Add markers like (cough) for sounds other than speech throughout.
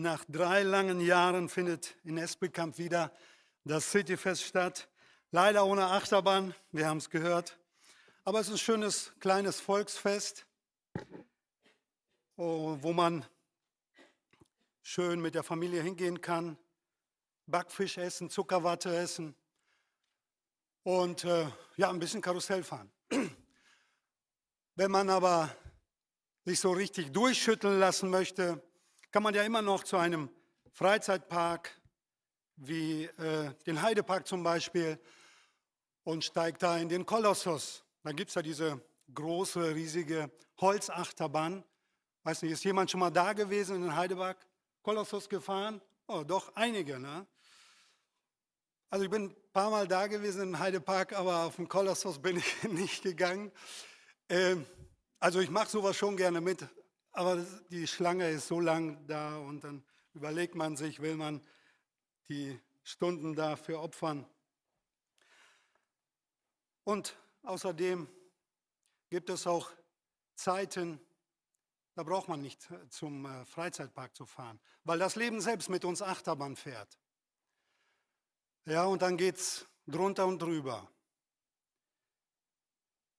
Nach drei langen Jahren findet in Espelkamp wieder das Cityfest statt. Leider ohne Achterbahn, wir haben es gehört. Aber es ist ein schönes kleines Volksfest, wo man schön mit der Familie hingehen kann, Backfisch essen, Zuckerwatte essen und äh, ja, ein bisschen Karussell fahren. (clears throat) Wenn man aber sich so richtig durchschütteln lassen möchte, kann man ja immer noch zu einem Freizeitpark wie äh, den Heidepark zum Beispiel und steigt da in den Kolossus. Da gibt es ja diese große, riesige Holzachterbahn. Weiß nicht, ist jemand schon mal da gewesen in den Heidepark? Kolossus gefahren? Oh, doch einige, ne? Also ich bin ein paar Mal da gewesen im Heidepark, aber auf den Kolossus bin ich (laughs) nicht gegangen. Ähm, also ich mache sowas schon gerne mit, aber die Schlange ist so lang da und dann überlegt man sich, will man die Stunden dafür opfern. Und außerdem gibt es auch Zeiten, da braucht man nicht zum äh, Freizeitpark zu fahren, weil das Leben selbst mit uns Achterbahn fährt. Ja, und dann geht es drunter und drüber.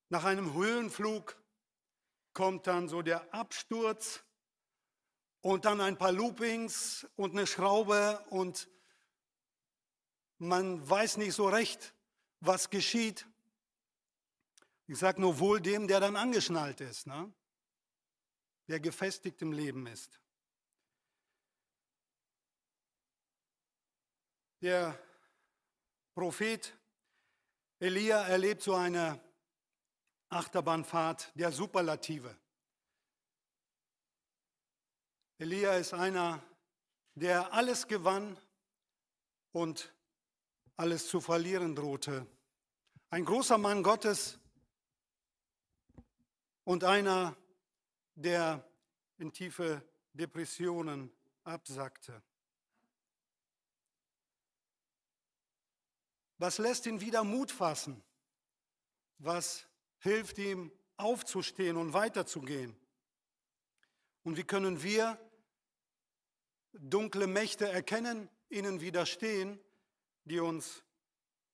Nach einem Höhenflug kommt dann so der Absturz und dann ein paar Loopings und eine Schraube und man weiß nicht so recht, was geschieht. Ich sage nur wohl dem, der dann angeschnallt ist, ne? der gefestigt im Leben ist. Der Prophet Elia erlebt so eine Achterbahnfahrt der Superlative. Elia ist einer, der alles gewann und alles zu verlieren drohte. Ein großer Mann Gottes und einer, der in tiefe Depressionen absackte. Was lässt ihn wieder Mut fassen? Was hilft ihm aufzustehen und weiterzugehen? Und wie können wir dunkle Mächte erkennen, ihnen widerstehen, die uns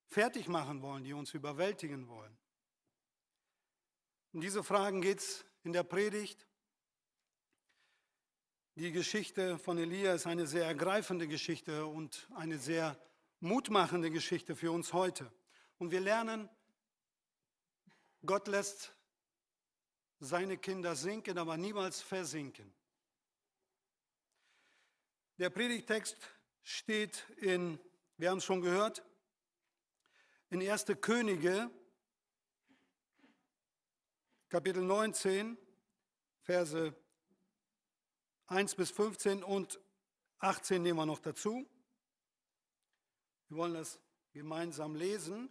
fertig machen wollen, die uns überwältigen wollen? Um diese Fragen geht es in der Predigt. Die Geschichte von Elia ist eine sehr ergreifende Geschichte und eine sehr mutmachende Geschichte für uns heute. Und wir lernen, Gott lässt seine Kinder sinken, aber niemals versinken. Der Predigtext steht in, wir haben es schon gehört, in 1. Könige, Kapitel 19, Verse 1 bis 15 und 18 nehmen wir noch dazu. Wir wollen das gemeinsam lesen.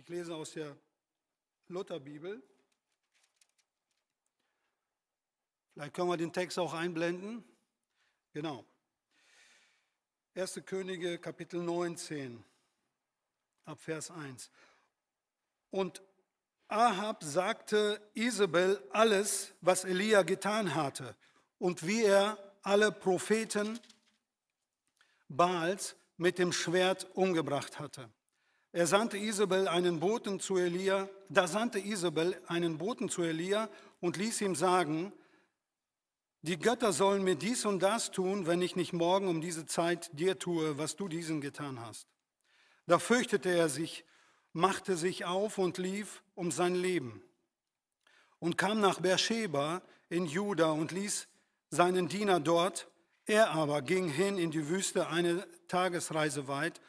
Ich lese aus der Lutherbibel. Vielleicht können wir den Text auch einblenden. Genau. 1. Könige, Kapitel 19, ab Vers 1. Und Ahab sagte Isabel alles, was Elia getan hatte und wie er alle Propheten Baals mit dem Schwert umgebracht hatte. Er sandte Isabel einen Boten zu Elia, da sandte Isabel einen Boten zu Elia und ließ ihm sagen, die Götter sollen mir dies und das tun, wenn ich nicht morgen um diese Zeit dir tue, was du diesen getan hast. Da fürchtete er sich, machte sich auf und lief um sein Leben und kam nach Beersheba in Juda und ließ seinen Diener dort er aber ging hin in die Wüste eine Tagesreise weit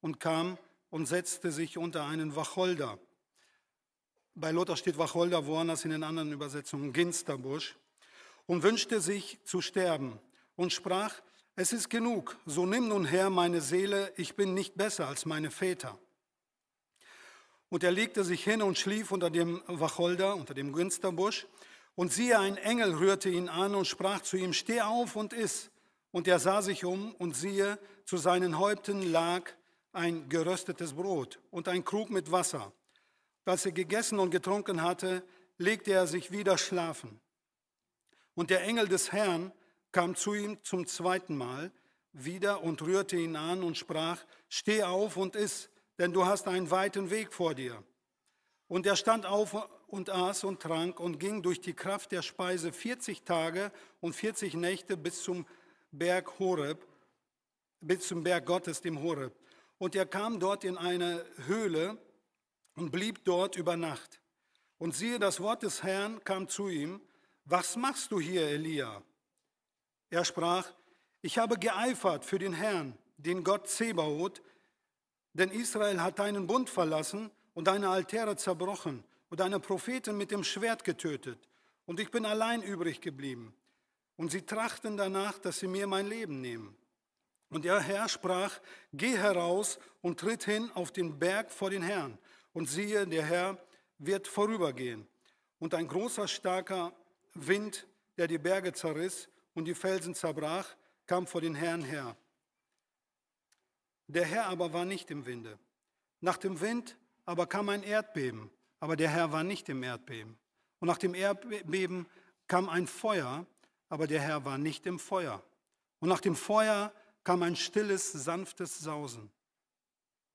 und kam und setzte sich unter einen Wacholder. Bei Lothar steht Wacholder, woanders in den anderen Übersetzungen Ginsterbusch, und wünschte sich zu sterben und sprach, es ist genug, so nimm nun her meine Seele, ich bin nicht besser als meine Väter. Und er legte sich hin und schlief unter dem Wacholder, unter dem Ginsterbusch, und siehe, ein Engel rührte ihn an und sprach zu ihm, steh auf und iss. Und er sah sich um und siehe, zu seinen Häupten lag ein geröstetes Brot und ein Krug mit Wasser. als er gegessen und getrunken hatte, legte er sich wieder schlafen. Und der Engel des Herrn kam zu ihm zum zweiten Mal wieder und rührte ihn an und sprach, steh auf und iss, denn du hast einen weiten Weg vor dir. Und er stand auf und aß und trank und ging durch die Kraft der Speise 40 Tage und 40 Nächte bis zum Berg Horeb, bis zum Berg Gottes, dem Horeb. Und er kam dort in eine Höhle und blieb dort über Nacht. Und siehe, das Wort des Herrn kam zu ihm, was machst du hier, Elia? Er sprach, ich habe geeifert für den Herrn, den Gott Zebaoth, denn Israel hat deinen Bund verlassen und deine Altäre zerbrochen und deine Propheten mit dem Schwert getötet. Und ich bin allein übrig geblieben. Und sie trachten danach, dass sie mir mein Leben nehmen. Und der Herr sprach, geh heraus und tritt hin auf den Berg vor den Herrn. Und siehe, der Herr wird vorübergehen. Und ein großer, starker Wind, der die Berge zerriss und die Felsen zerbrach, kam vor den Herrn her. Der Herr aber war nicht im Winde. Nach dem Wind aber kam ein Erdbeben, aber der Herr war nicht im Erdbeben. Und nach dem Erdbeben kam ein Feuer, aber der Herr war nicht im Feuer. Und nach dem Feuer kam ein stilles, sanftes Sausen.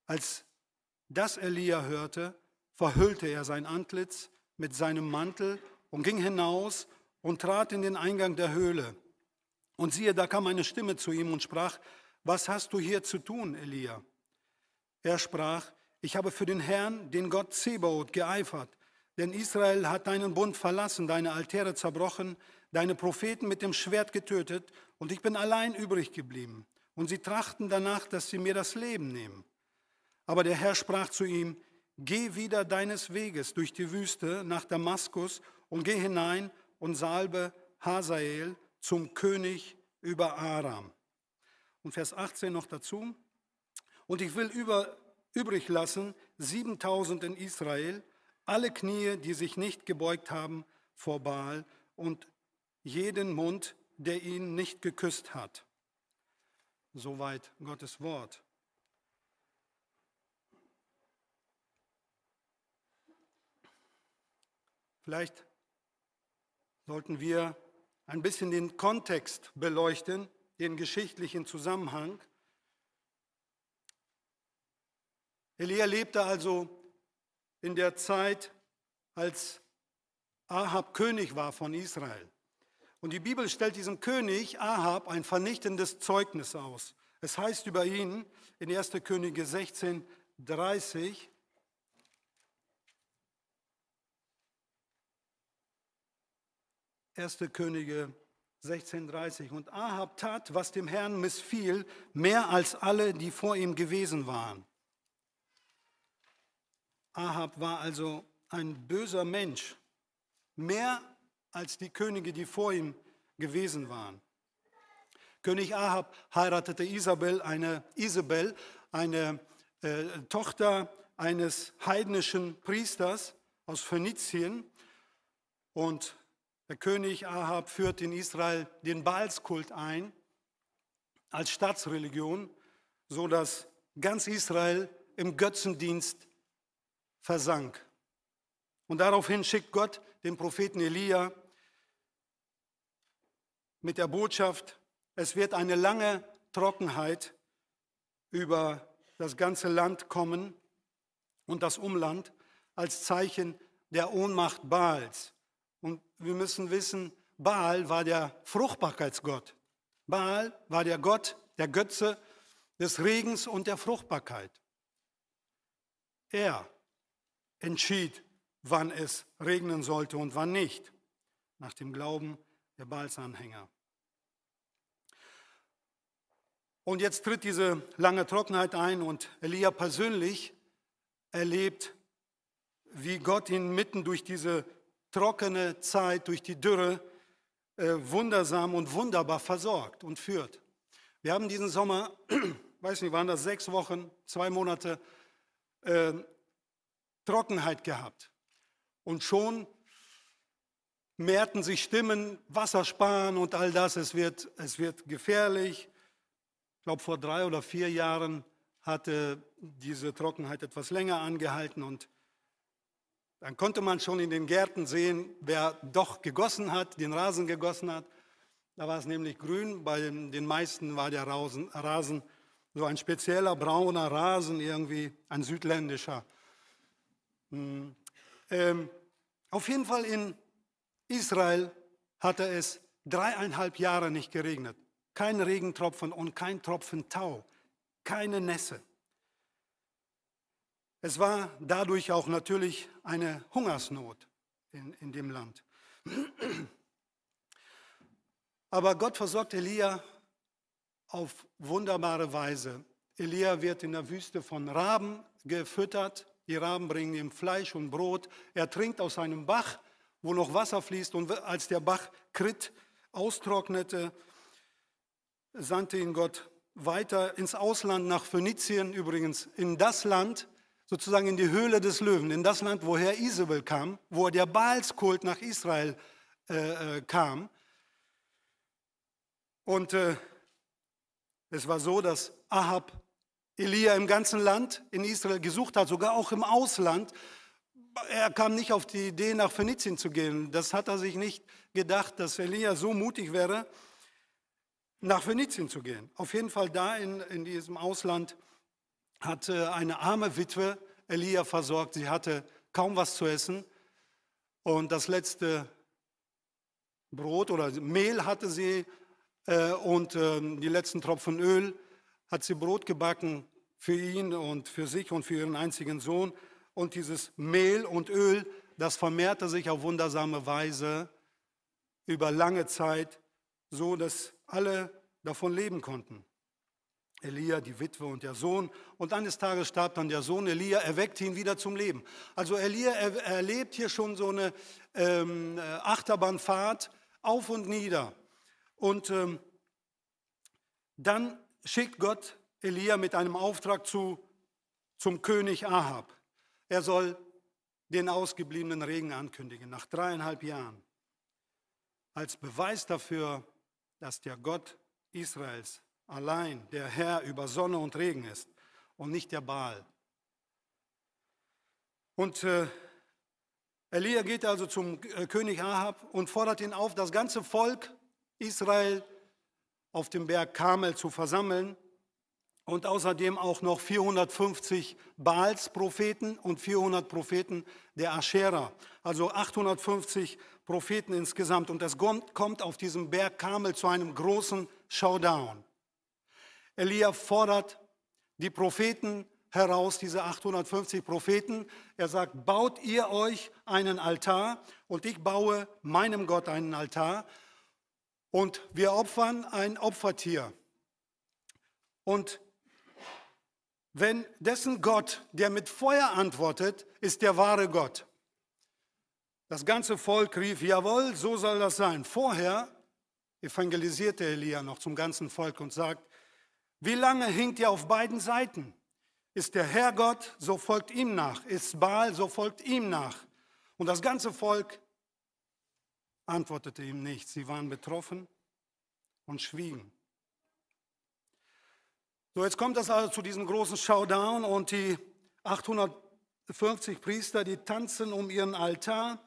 Als das Elia hörte, verhüllte er sein Antlitz mit seinem Mantel und ging hinaus und trat in den Eingang der Höhle. Und siehe, da kam eine Stimme zu ihm und sprach, was hast du hier zu tun, Elia? Er sprach, ich habe für den Herrn, den Gott Zebaoth, geeifert, denn Israel hat deinen Bund verlassen, deine Altäre zerbrochen, deine Propheten mit dem Schwert getötet, und ich bin allein übrig geblieben. Und sie trachten danach, dass sie mir das Leben nehmen. Aber der Herr sprach zu ihm, Geh wieder deines Weges durch die Wüste nach Damaskus und geh hinein und salbe Hazael zum König über Aram. Und Vers 18 noch dazu. Und ich will über, übrig lassen 7000 in Israel, alle Knie, die sich nicht gebeugt haben vor Baal und jeden Mund, der ihn nicht geküsst hat. Soweit Gottes Wort. Vielleicht sollten wir ein bisschen den Kontext beleuchten, den geschichtlichen Zusammenhang. Elia lebte also in der Zeit, als Ahab König war von Israel. Und die Bibel stellt diesem König Ahab ein vernichtendes Zeugnis aus. Es heißt über ihn in 1. Könige 16, 30, 1. Könige 16,30. Und Ahab tat, was dem Herrn missfiel, mehr als alle, die vor ihm gewesen waren. Ahab war also ein böser Mensch, mehr als die Könige, die vor ihm gewesen waren. König Ahab heiratete Isabel, eine Isabel, eine äh, Tochter eines heidnischen Priesters aus Phönizien. Und der König Ahab führt in Israel den Baalskult ein als Staatsreligion, so dass ganz Israel im Götzendienst versank. Und daraufhin schickt Gott den Propheten Elia mit der Botschaft, es wird eine lange Trockenheit über das ganze Land kommen und das Umland als Zeichen der Ohnmacht Baals. Und wir müssen wissen, Baal war der Fruchtbarkeitsgott. Baal war der Gott, der Götze des Regens und der Fruchtbarkeit. Er entschied, wann es regnen sollte und wann nicht, nach dem Glauben der Baalsanhänger. Und jetzt tritt diese lange Trockenheit ein und Elia persönlich erlebt, wie Gott ihn mitten durch diese trockene Zeit, durch die Dürre äh, wundersam und wunderbar versorgt und führt. Wir haben diesen Sommer, (clears throat) weiß nicht, waren das sechs Wochen, zwei Monate äh, Trockenheit gehabt. Und schon mehrten sich Stimmen, Wasser sparen und all das. Es wird, es wird gefährlich. Ich glaube, vor drei oder vier Jahren hatte diese Trockenheit etwas länger angehalten und Dann konnte man schon in den Gärten sehen, wer doch gegossen hat, den Rasen gegossen hat. Da war es nämlich grün, bei den meisten war der Rasen so ein spezieller brauner Rasen, irgendwie ein südländischer. Hm. Ähm, auf jeden Fall in Israel hatte es dreieinhalb Jahre nicht geregnet. Kein Regentropfen und kein Tropfen Tau, keine Nässe. Es war dadurch auch natürlich eine Hungersnot in, in dem Land. (clears throat) Aber Gott versorgt Elia auf wunderbare Weise. Elia wird in der Wüste von Raben gefüttert. Die Raben bringen ihm Fleisch und Brot. Er trinkt aus einem Bach, wo noch Wasser fließt. Und als der Bach Krit austrocknete, sandte ihn Gott weiter ins Ausland nach Phönizien, übrigens in das Land, sozusagen in die Höhle des Löwen, in das Land, woher Isabel kam, wo der Baalskult nach Israel äh, äh, kam. Und äh, es war so, dass Ahab Elia im ganzen Land in Israel gesucht hat, sogar auch im Ausland. Er kam nicht auf die Idee, nach Phönizien zu gehen. Das hat er sich nicht gedacht, dass Elia so mutig wäre, nach Phönizien zu gehen. Auf jeden Fall da in, in diesem Ausland hat eine arme Witwe Elia versorgt. Sie hatte kaum was zu essen und das letzte Brot oder Mehl hatte sie äh, und ähm, die letzten Tropfen Öl hat sie Brot gebacken für ihn und für sich und für ihren einzigen Sohn. Und dieses Mehl und Öl, das vermehrte sich auf wundersame Weise über lange Zeit, so dass alle davon leben konnten. Elia, die Witwe und der Sohn. Und eines Tages starb dann der Sohn Elia, erweckt ihn wieder zum Leben. Also Elia erlebt hier schon so eine ähm, Achterbahnfahrt auf und nieder. Und ähm, dann schickt Gott Elia mit einem Auftrag zu, zum König Ahab. Er soll den ausgebliebenen Regen ankündigen, nach dreieinhalb Jahren. Als Beweis dafür, dass der Gott Israels allein der Herr über Sonne und Regen ist und nicht der Baal. Und äh, Elia geht also zum äh, König Ahab und fordert ihn auf, das ganze Volk Israel auf dem Berg Karmel zu versammeln und außerdem auch noch 450 Baals-Propheten und 400 Propheten der Aschera, also 850 Propheten insgesamt. Und es kommt auf diesem Berg Karmel zu einem großen Showdown. Elia fordert die Propheten heraus, diese 850 Propheten. Er sagt, baut ihr euch einen Altar und ich baue meinem Gott einen Altar und wir opfern ein Opfertier. Und wenn dessen Gott, der mit Feuer antwortet, ist der wahre Gott. Das ganze Volk rief, jawohl, so soll das sein. Vorher evangelisierte Elia noch zum ganzen Volk und sagt, wie lange hinkt ihr auf beiden Seiten? Ist der Herr Gott, so folgt ihm nach. Ist Baal, so folgt ihm nach. Und das ganze Volk antwortete ihm nichts. Sie waren betroffen und schwiegen. So, jetzt kommt es also zu diesem großen Showdown und die 850 Priester, die tanzen um ihren Altar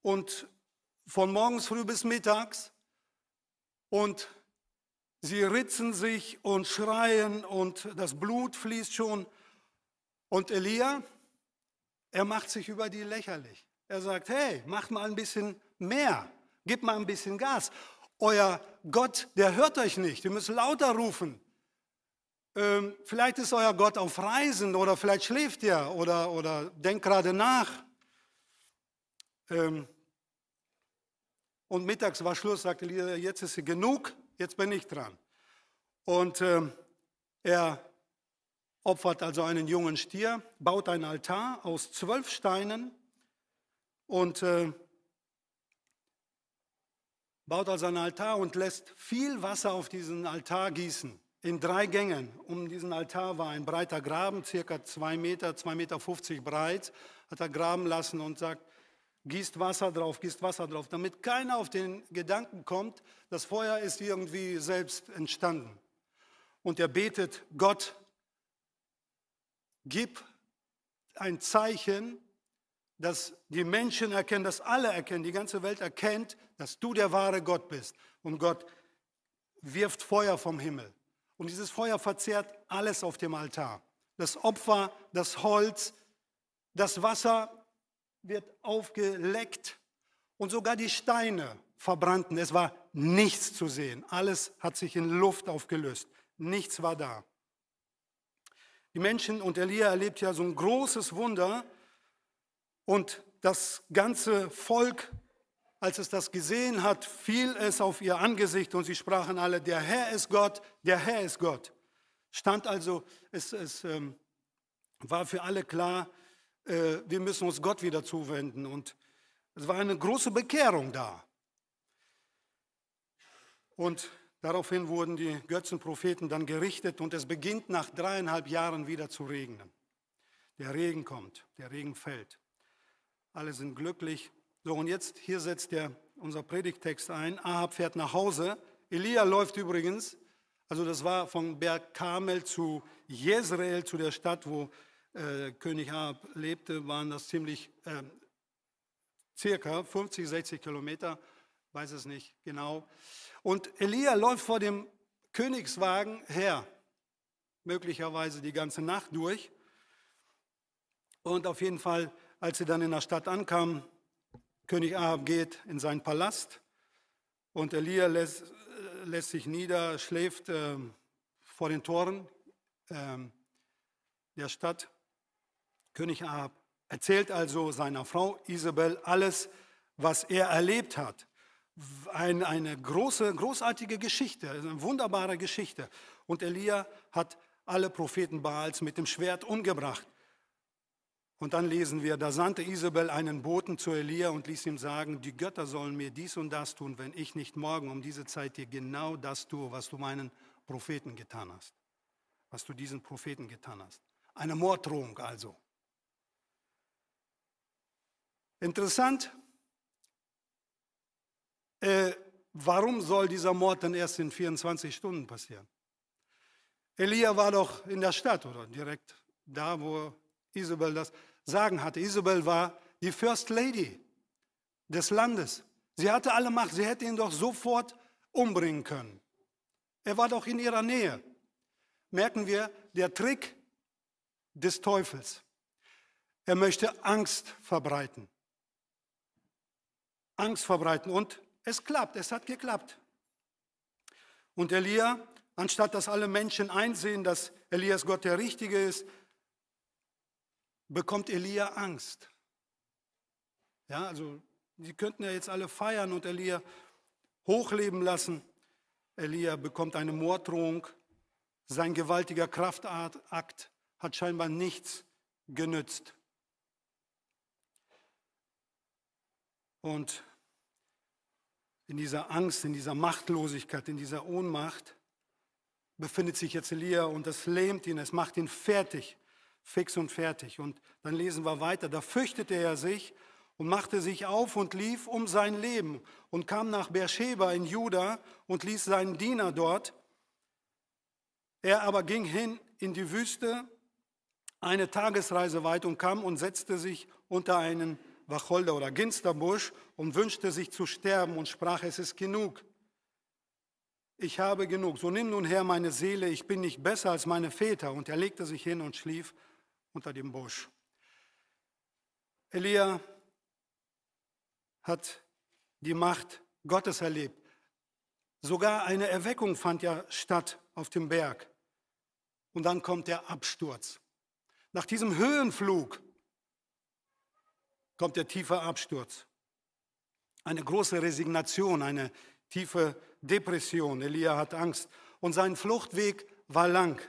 und von morgens früh bis mittags und Sie ritzen sich und schreien und das Blut fließt schon. Und Elia, er macht sich über die lächerlich. Er sagt, hey, macht mal ein bisschen mehr, gib mal ein bisschen Gas. Euer Gott, der hört euch nicht, ihr müsst lauter rufen. Ähm, vielleicht ist euer Gott auf Reisen oder vielleicht schläft er oder, oder denkt gerade nach. Ähm, und mittags war Schluss, sagte Elia, jetzt ist sie genug, jetzt bin ich dran. Und äh, er opfert also einen jungen Stier, baut einen Altar aus zwölf Steinen und äh, baut also einen Altar und lässt viel Wasser auf diesen Altar gießen. In drei Gängen. Um diesen Altar war ein breiter Graben, circa zwei Meter, zwei Meter 50 breit, hat er graben lassen und sagt, gießt Wasser drauf, gießt Wasser drauf, damit keiner auf den Gedanken kommt, das Feuer ist irgendwie selbst entstanden. Und er betet, Gott, gib ein Zeichen, dass die Menschen erkennen, dass alle erkennen, die ganze Welt erkennt, dass du der wahre Gott bist. Und Gott wirft Feuer vom Himmel. Und dieses Feuer verzehrt alles auf dem Altar. Das Opfer, das Holz, das Wasser wird aufgeleckt und sogar die Steine verbrannten. Es war nichts zu sehen. Alles hat sich in Luft aufgelöst. Nichts war da. Die Menschen und Elia erlebt ja so ein großes Wunder und das ganze Volk, als es das gesehen hat, fiel es auf ihr Angesicht und sie sprachen alle, der Herr ist Gott, der Herr ist Gott. Stand also, es, es ähm, war für alle klar, äh, wir müssen uns Gott wieder zuwenden und es war eine große Bekehrung da. Und daraufhin wurden die Götzenpropheten dann gerichtet und es beginnt nach dreieinhalb Jahren wieder zu regnen. Der Regen kommt, der Regen fällt. Alle sind glücklich. So, und jetzt hier setzt der, unser Predigtext ein. Ahab fährt nach Hause. Elia läuft übrigens, also das war von Berg Karmel zu Jezreel, zu der Stadt, wo äh, König Ahab lebte, waren das ziemlich äh, circa 50, 60 Kilometer, weiß es nicht genau. Und Elia läuft vor dem Königswagen her, möglicherweise die ganze Nacht durch. Und auf jeden Fall, als sie dann in der Stadt ankamen, König Ahab geht in seinen Palast und Elia lässt, lässt sich nieder, schläft äh, vor den Toren äh, der Stadt. König Ahab erzählt also seiner Frau Isabel alles, was er erlebt hat. Ein, eine große, großartige Geschichte, eine wunderbare Geschichte. Und Elia hat alle Propheten Baals mit dem Schwert umgebracht. Und dann lesen wir, da sandte Isabel einen Boten zu Elia und ließ ihm sagen, die Götter sollen mir dies und das tun, wenn ich nicht morgen um diese Zeit dir genau das tue, was du meinen Propheten getan hast. Was du diesen Propheten getan hast. Eine Morddrohung also. Interessant, äh, warum soll dieser Mord dann erst in 24 Stunden passieren? Elia war doch in der Stadt oder direkt da, wo Isabel das Sagen hatte. Isabel war die First Lady des Landes. Sie hatte alle Macht. Sie hätte ihn doch sofort umbringen können. Er war doch in ihrer Nähe. Merken wir, der Trick des Teufels. Er möchte Angst verbreiten. Angst verbreiten. Und es klappt, es hat geklappt. Und Elia, anstatt dass alle Menschen einsehen, dass Elias Gott der Richtige ist, bekommt Elia Angst. Ja, also sie könnten ja jetzt alle feiern und Elia hochleben lassen. Elia bekommt eine Morddrohung. Sein gewaltiger Kraftakt hat scheinbar nichts genützt. Und in dieser Angst, in dieser Machtlosigkeit, in dieser Ohnmacht befindet sich jetzt Elia und das lähmt ihn, es macht ihn fertig, fix und fertig. Und dann lesen wir weiter, da fürchtete er sich und machte sich auf und lief um sein Leben und kam nach Beersheba in Juda und ließ seinen Diener dort. Er aber ging hin in die Wüste, eine Tagesreise weit und kam und setzte sich unter einen Wacholder oder Ginsterbusch und wünschte sich zu sterben und sprach, es ist genug. Ich habe genug. So nimm nun her meine Seele, ich bin nicht besser als meine Väter. Und er legte sich hin und schlief unter dem Busch. Elia hat die Macht Gottes erlebt. Sogar eine Erweckung fand ja statt auf dem Berg. Und dann kommt der Absturz. Nach diesem Höhenflug kommt der tiefe Absturz. Eine große Resignation, eine tiefe Depression. Elia hat Angst. Und sein Fluchtweg war lang.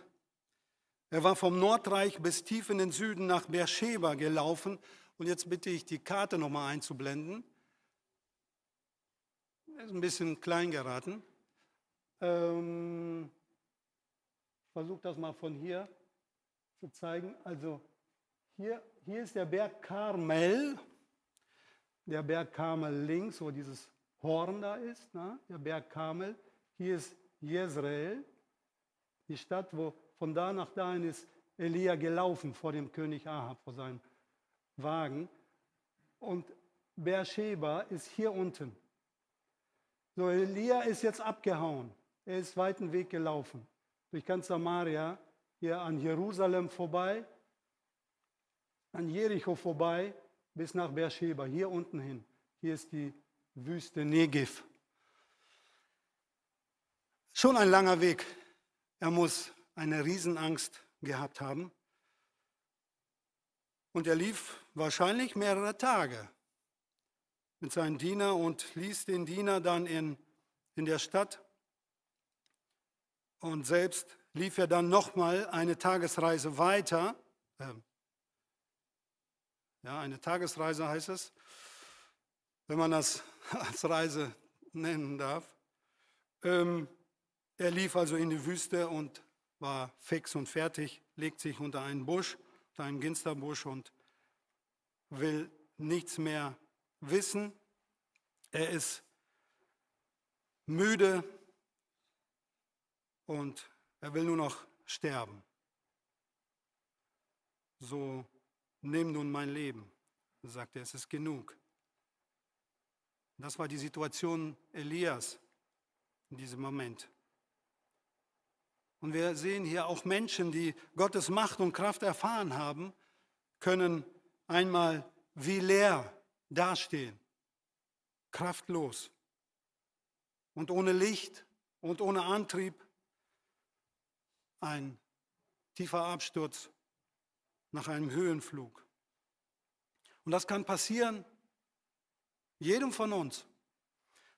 Er war vom Nordreich bis tief in den Süden nach Beersheba gelaufen. Und jetzt bitte ich, die Karte nochmal einzublenden. Ist ein bisschen klein geraten. Ähm, Versuch das mal von hier zu zeigen. Also hier, hier ist der Berg Karmel, der Berg Karmel links, wo dieses Horn da ist, ne? der Berg Karmel. Hier ist Jezreel, die Stadt, wo von da nach dahin ist Elia gelaufen vor dem König Ahab, vor seinem Wagen. und Beersheba ist hier unten. So, Elia ist jetzt abgehauen. Er ist weiten Weg gelaufen. Durch ganz Samaria, hier an Jerusalem vorbei, an Jericho vorbei, bis nach Beersheba, hier unten hin. Hier ist die Wüste Negev. Schon ein langer Weg. Er muss eine Riesenangst gehabt haben. Und er lief wahrscheinlich mehrere Tage mit seinem Diener und ließ den Diener dann in, in der Stadt. Und selbst lief er dann nochmal eine Tagesreise weiter. Ähm, ja, eine Tagesreise heißt es, wenn man das (laughs) als Reise nennen darf. Ähm, er lief also in die Wüste und war fix und fertig, legt sich unter einen Busch, unter einen Ginsterbusch und will nichts mehr wissen. Er ist müde und er will nur noch sterben. So nimm nun mein Leben, sagt er, es ist genug. Das war die Situation Elias in diesem Moment. Und wir sehen hier auch Menschen, die Gottes Macht und Kraft erfahren haben, können einmal wie leer dastehen, kraftlos und ohne Licht und ohne Antrieb. Ein tiefer Absturz nach einem Höhenflug. Und das kann passieren jedem von uns.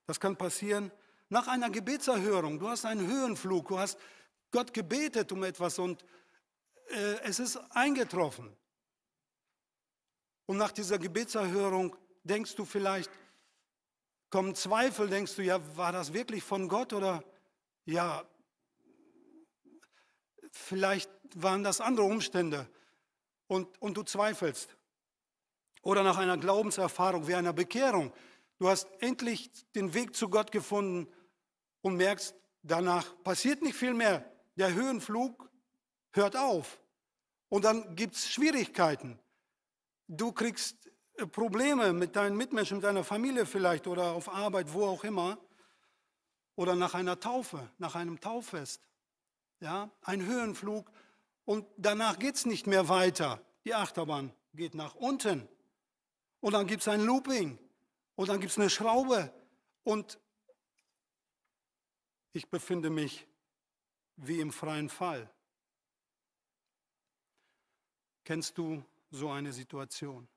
Das kann passieren nach einer Gebetserhörung. Du hast einen Höhenflug, du hast Gott gebetet um etwas und äh, es ist eingetroffen. Und nach dieser Gebetserhörung denkst du vielleicht, kommen Zweifel, denkst du, ja, war das wirklich von Gott oder ja, vielleicht waren das andere Umstände und, und du zweifelst. Oder nach einer Glaubenserfahrung wie einer Bekehrung. Du hast endlich den Weg zu Gott gefunden und merkst, danach passiert nicht viel mehr der Höhenflug hört auf. Und dann gibt es Schwierigkeiten. Du kriegst äh, Probleme mit deinen Mitmenschen, mit deiner Familie vielleicht oder auf Arbeit, wo auch immer. Oder nach einer Taufe, nach einem Tauffest. Ja, ein Höhenflug und danach geht es nicht mehr weiter. Die Achterbahn geht nach unten. Und dann gibt es ein Looping. Und dann gibt es eine Schraube. Und ich befinde mich wie im freien Fall. Kennst du so eine Situation?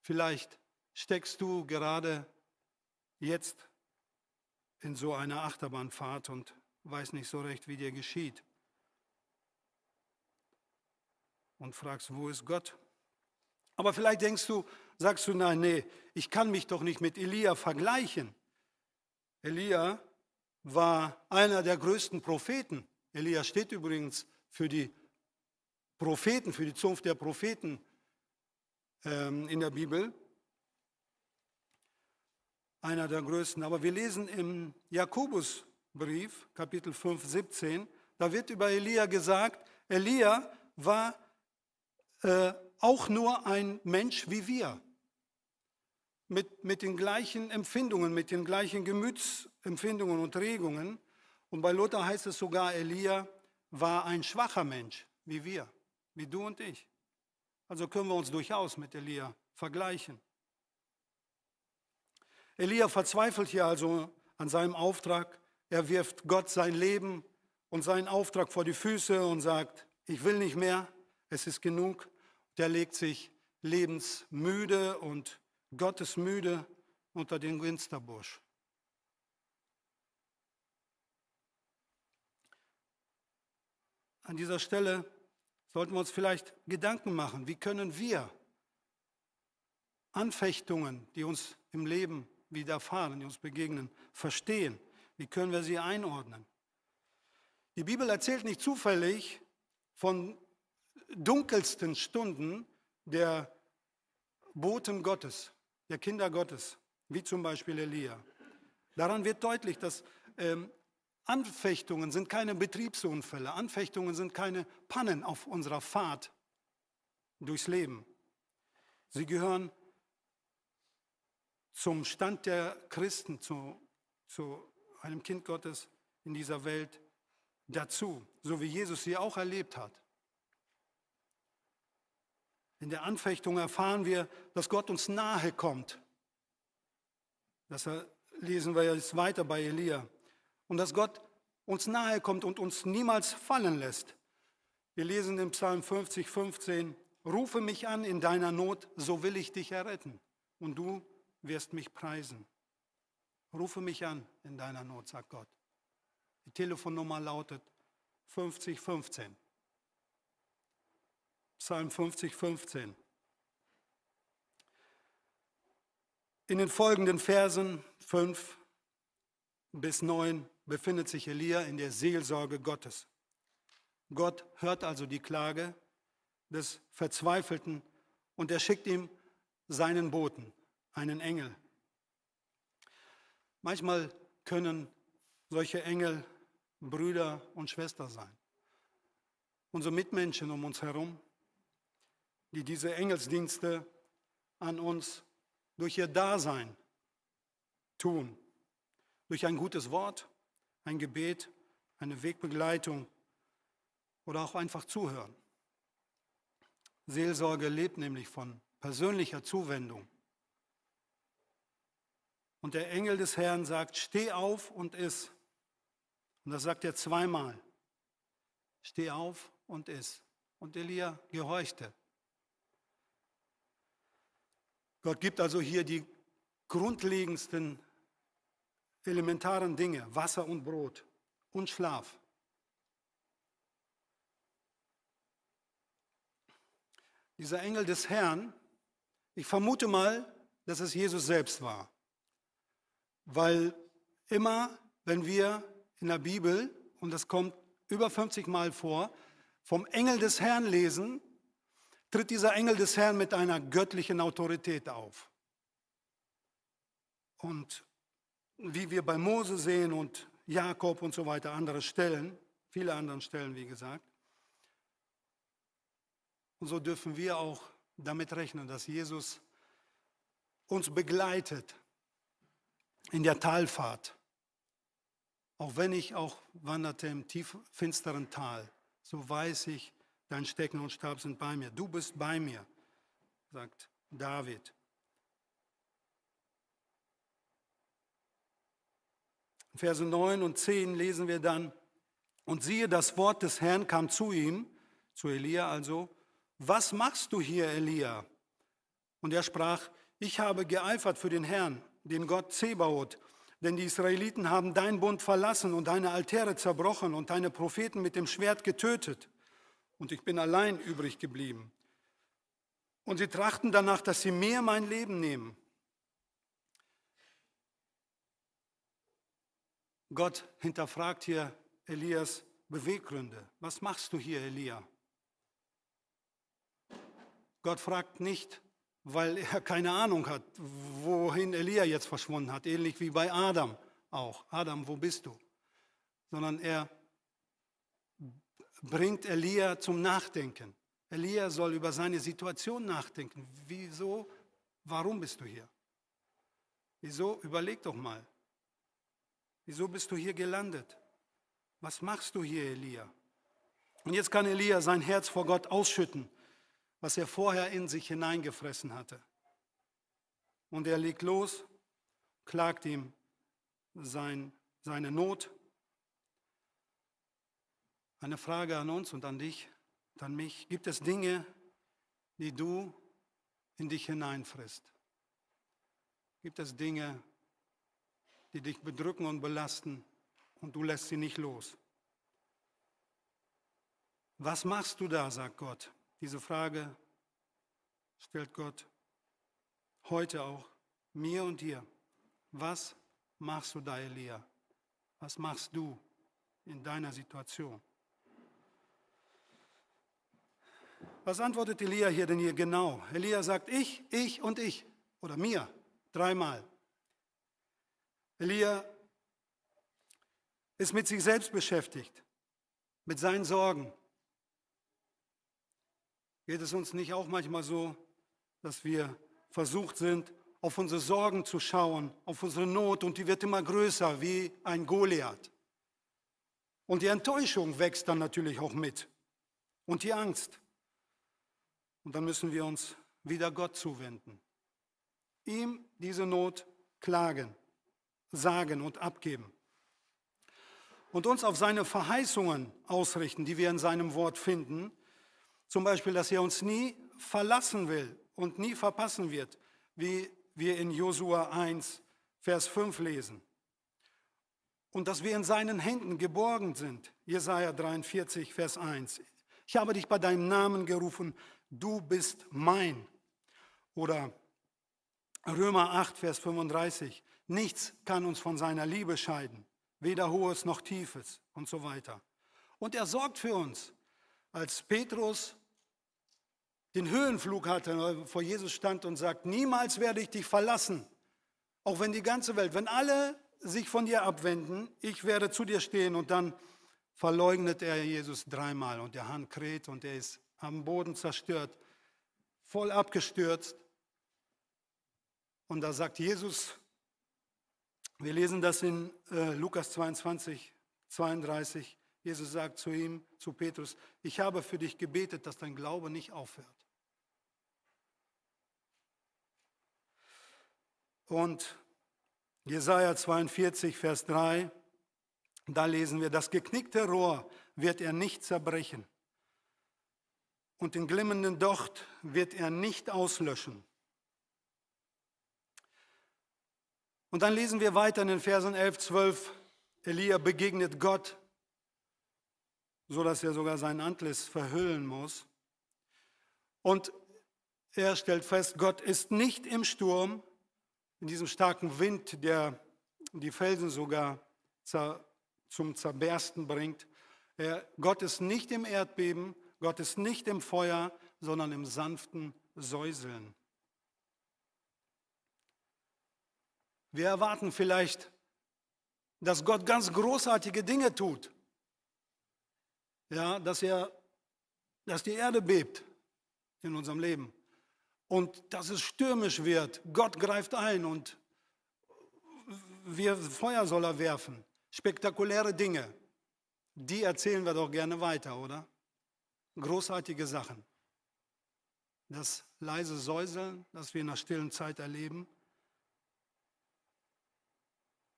Vielleicht steckst du gerade jetzt in so einer Achterbahnfahrt und weißt nicht so recht, wie dir geschieht. Und fragst, wo ist Gott? Aber vielleicht denkst du, sagst du, nein, nee, ich kann mich doch nicht mit Elia vergleichen. Elia war einer der größten Propheten. Elia steht übrigens für die Propheten, für die Zunft der Propheten ähm, in der Bibel. Einer der größten. Aber wir lesen im Jakobusbrief, Kapitel 5, 17, da wird über Elia gesagt, Elia war äh, auch nur ein Mensch wie wir mit, mit den gleichen Empfindungen, mit den gleichen Gemütsempfindungen und Regungen. Und bei Lothar heißt es sogar, Elia war ein schwacher Mensch, wie wir, wie du und ich. Also können wir uns durchaus mit Elia vergleichen. Elia verzweifelt hier also an seinem Auftrag. Er wirft Gott sein Leben und seinen Auftrag vor die Füße und sagt, ich will nicht mehr, es ist genug. Der legt sich lebensmüde und Gott ist müde unter dem Ginsterbusch. An dieser Stelle sollten wir uns vielleicht Gedanken machen, wie können wir Anfechtungen, die uns im Leben widerfahren, die uns begegnen, verstehen? Wie können wir sie einordnen? Die Bibel erzählt nicht zufällig von dunkelsten Stunden der Boten Gottes der Kinder Gottes, wie zum Beispiel Elia. Daran wird deutlich, dass ähm, Anfechtungen sind keine Betriebsunfälle, Anfechtungen sind keine Pannen auf unserer Fahrt durchs Leben. Sie gehören zum Stand der Christen, zu, zu einem Kind Gottes in dieser Welt dazu, so wie Jesus sie auch erlebt hat. In der Anfechtung erfahren wir, dass Gott uns nahe kommt. Das lesen wir jetzt weiter bei Elia. Und dass Gott uns nahe kommt und uns niemals fallen lässt. Wir lesen im Psalm 50, 15, Rufe mich an in deiner Not, so will ich dich erretten. Und du wirst mich preisen. Rufe mich an in deiner Not, sagt Gott. Die Telefonnummer lautet 5015. Psalm 50, 15. In den folgenden Versen 5 bis 9 befindet sich Elia in der Seelsorge Gottes. Gott hört also die Klage des Verzweifelten und er schickt ihm seinen Boten, einen Engel. Manchmal können solche Engel Brüder und Schwestern sein. Unsere Mitmenschen um uns herum, die diese Engelsdienste an uns durch ihr Dasein tun, durch ein gutes Wort, ein Gebet, eine Wegbegleitung oder auch einfach zuhören. Seelsorge lebt nämlich von persönlicher Zuwendung. Und der Engel des Herrn sagt, steh auf und iss. Und das sagt er zweimal. Steh auf und iss. Und Elia gehorchte. Gott gibt also hier die grundlegendsten elementaren Dinge, Wasser und Brot und Schlaf. Dieser Engel des Herrn, ich vermute mal, dass es Jesus selbst war. Weil immer, wenn wir in der Bibel, und das kommt über 50 Mal vor, vom Engel des Herrn lesen, tritt dieser Engel des Herrn mit einer göttlichen Autorität auf. Und wie wir bei Mose sehen und Jakob und so weiter, andere Stellen, viele andere Stellen, wie gesagt. Und so dürfen wir auch damit rechnen, dass Jesus uns begleitet in der Talfahrt. Auch wenn ich auch wanderte im tief finsteren Tal, so weiß ich, dein Stecken und Stab sind bei mir. Du bist bei mir, sagt David. In Verse 9 und 10 lesen wir dann, und siehe, das Wort des Herrn kam zu ihm, zu Elia also, was machst du hier, Elia? Und er sprach, ich habe geeifert für den Herrn den Gott Zebaoth. Denn die Israeliten haben dein Bund verlassen und deine Altäre zerbrochen und deine Propheten mit dem Schwert getötet. Und ich bin allein übrig geblieben. Und sie trachten danach, dass sie mir mein Leben nehmen. Gott hinterfragt hier Elias Beweggründe. Was machst du hier, Elia? Gott fragt nicht, weil er keine Ahnung hat, wohin Elia jetzt verschwunden hat, ähnlich wie bei Adam auch. Adam, wo bist du? Sondern er bringt Elia zum Nachdenken. Elia soll über seine Situation nachdenken. Wieso, warum bist du hier? Wieso, überleg doch mal. Wieso bist du hier gelandet? Was machst du hier, Elia? Und jetzt kann Elia sein Herz vor Gott ausschütten was er vorher in sich hineingefressen hatte. Und er legt los, klagt ihm sein, seine Not. Eine Frage an uns und an dich, an mich. Gibt es Dinge, die du in dich hineinfrisst? Gibt es Dinge, die dich bedrücken und belasten und du lässt sie nicht los? Was machst du da, sagt Gott. Diese Frage stellt Gott heute auch mir und dir. Was machst du da, Elia? Was machst du in deiner Situation? Was antwortet Elia hier denn hier genau? Elia sagt ich, ich und ich oder mir dreimal. Elia ist mit sich selbst beschäftigt, mit seinen Sorgen, Geht es uns nicht auch manchmal so, dass wir versucht sind, auf unsere Sorgen zu schauen, auf unsere Not und die wird immer größer wie ein Goliath. Und die Enttäuschung wächst dann natürlich auch mit und die Angst. Und dann müssen wir uns wieder Gott zuwenden. Ihm diese Not klagen, sagen und abgeben. Und uns auf seine Verheißungen ausrichten, die wir in seinem Wort finden. Zum Beispiel, dass er uns nie verlassen will und nie verpassen wird, wie wir in Josua 1, Vers 5 lesen. Und dass wir in seinen Händen geborgen sind. Jesaja 43, Vers 1. Ich habe dich bei deinem Namen gerufen, du bist mein. Oder Römer 8, Vers 35. Nichts kann uns von seiner Liebe scheiden, weder hohes noch tiefes und so weiter. Und er sorgt für uns. Als Petrus den Höhenflug hatte, vor Jesus stand und sagt, niemals werde ich dich verlassen, auch wenn die ganze Welt, wenn alle sich von dir abwenden, ich werde zu dir stehen und dann verleugnet er Jesus dreimal und der Hahn kräht und er ist am Boden zerstört, voll abgestürzt. Und da sagt Jesus, wir lesen das in äh, Lukas 22, 32, Jesus sagt zu ihm, zu Petrus, ich habe für dich gebetet, dass dein Glaube nicht aufhört. Und Jesaja 42, Vers 3, da lesen wir, das geknickte Rohr wird er nicht zerbrechen und den glimmenden Docht wird er nicht auslöschen. Und dann lesen wir weiter in den Versen 11, 12, Elia begegnet Gott, so dass er sogar sein Antlitz verhüllen muss. Und er stellt fest, Gott ist nicht im Sturm, in diesem starken Wind, der die Felsen sogar zum Zerbersten bringt. Gott ist nicht im Erdbeben, Gott ist nicht im Feuer, sondern im sanften Säuseln. Wir erwarten vielleicht, dass Gott ganz großartige Dinge tut. Ja, dass er, dass die Erde bebt in unserem Leben und dass es stürmisch wird. Gott greift ein und wir Feuer soll er werfen. Spektakuläre Dinge. Die erzählen wir doch gerne weiter, oder? Großartige Sachen. Das leise Säuseln, das wir in der stillen Zeit erleben.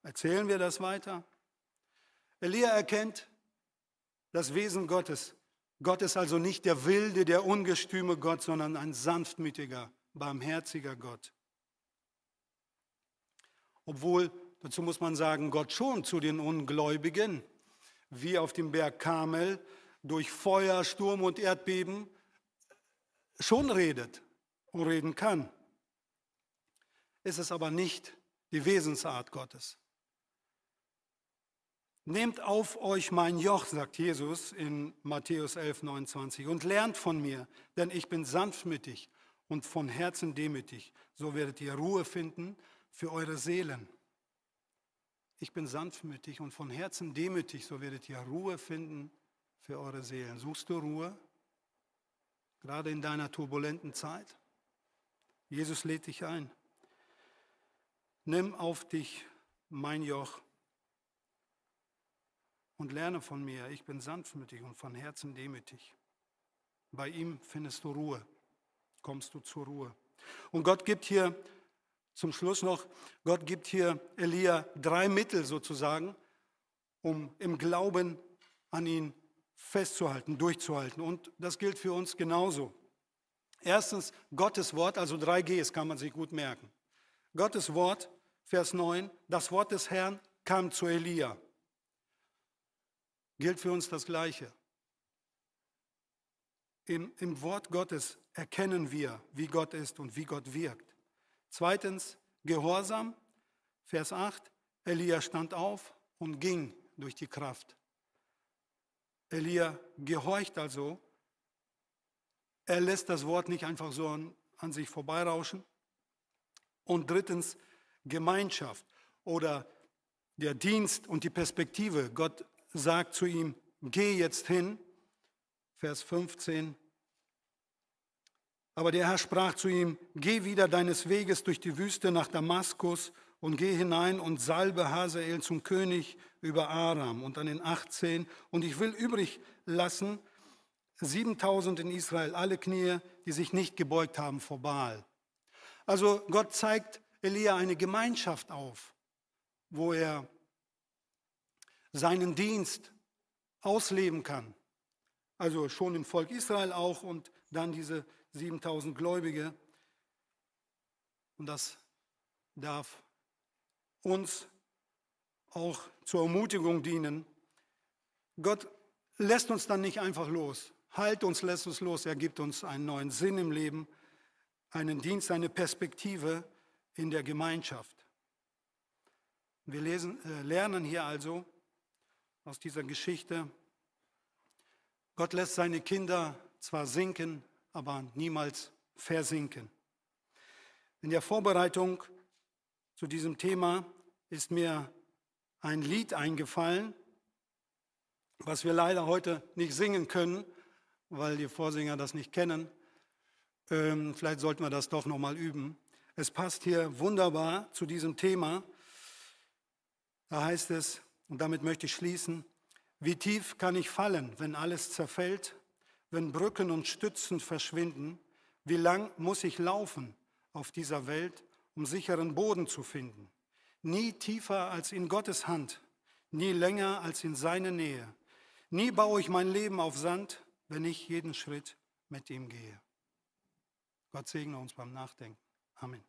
Erzählen wir das weiter? Elia erkennt das Wesen Gottes. Gott ist also nicht der wilde, der ungestüme Gott, sondern ein sanftmütiger, barmherziger Gott. Obwohl, dazu muss man sagen, Gott schon zu den Ungläubigen, wie auf dem Berg Kamel, durch Feuer, Sturm und Erdbeben schon redet und reden kann. Ist es aber nicht die Wesensart Gottes. Nehmt auf euch mein Joch, sagt Jesus in Matthäus 11, 29, und lernt von mir, denn ich bin sanftmütig und von Herzen demütig. So werdet ihr Ruhe finden für eure Seelen. Ich bin sanftmütig und von Herzen demütig, so werdet ihr Ruhe finden für eure Seelen. Suchst du Ruhe? Gerade in deiner turbulenten Zeit? Jesus lädt dich ein. Nimm auf dich mein Joch und lerne von mir. Ich bin sanftmütig und von Herzen demütig. Bei ihm findest du Ruhe, kommst du zur Ruhe. Und Gott gibt hier zum Schluss noch, Gott gibt hier Elia drei Mittel sozusagen, um im Glauben an ihn festzuhalten, durchzuhalten. Und das gilt für uns genauso. Erstens Gottes Wort, also 3Gs kann man sich gut merken. Gottes Wort, Vers 9, das Wort des Herrn kam zu Elia. Gilt für uns das Gleiche. Im, Im Wort Gottes erkennen wir, wie Gott ist und wie Gott wirkt. Zweitens, Gehorsam, Vers 8, Elia stand auf und ging durch die Kraft. Elia gehorcht also. Er lässt das Wort nicht einfach so an, an sich vorbeirauschen. Und drittens Gemeinschaft oder der Dienst und die Perspektive. Gott sagt zu ihm, geh jetzt hin, Vers 15, Aber der Herr sprach zu ihm, geh wieder deines Weges durch die Wüste nach Damaskus und geh hinein und salbe Hazael zum König über Aram. Und dann in 18, und ich will übrig lassen 7000 in Israel, alle Knie, die sich nicht gebeugt haben vor Baal. Also Gott zeigt Elia eine Gemeinschaft auf, wo er seinen Dienst ausleben kann. Also schon im Volk Israel auch und dann diese 7000 Gläubige. Und das darf uns auch zur Ermutigung dienen. Gott lässt uns dann nicht einfach los. Halt uns, lässt uns los. Er gibt uns einen neuen Sinn im Leben, einen Dienst, eine Perspektive in der Gemeinschaft. Wir lesen, äh, lernen hier also aus dieser Geschichte, Gott lässt seine Kinder zwar sinken, aber niemals versinken. In der Vorbereitung zu diesem Thema ist mir ein Lied eingefallen, was wir leider heute nicht singen können, weil die Vorsänger das nicht kennen. Ähm, vielleicht sollten wir das doch nochmal üben. Es passt hier wunderbar zu diesem Thema. Da heißt es, und damit möchte ich schließen, wie tief kann ich fallen, wenn alles zerfällt, wenn Brücken und Stützen verschwinden? Wie lang muss ich laufen auf dieser Welt, um sicheren Boden zu finden? Nie tiefer als in Gottes Hand, nie länger als in seine Nähe. Nie baue ich mein Leben auf Sand, wenn ich jeden Schritt mit ihm gehe. Gott segne uns beim Nachdenken. Amen.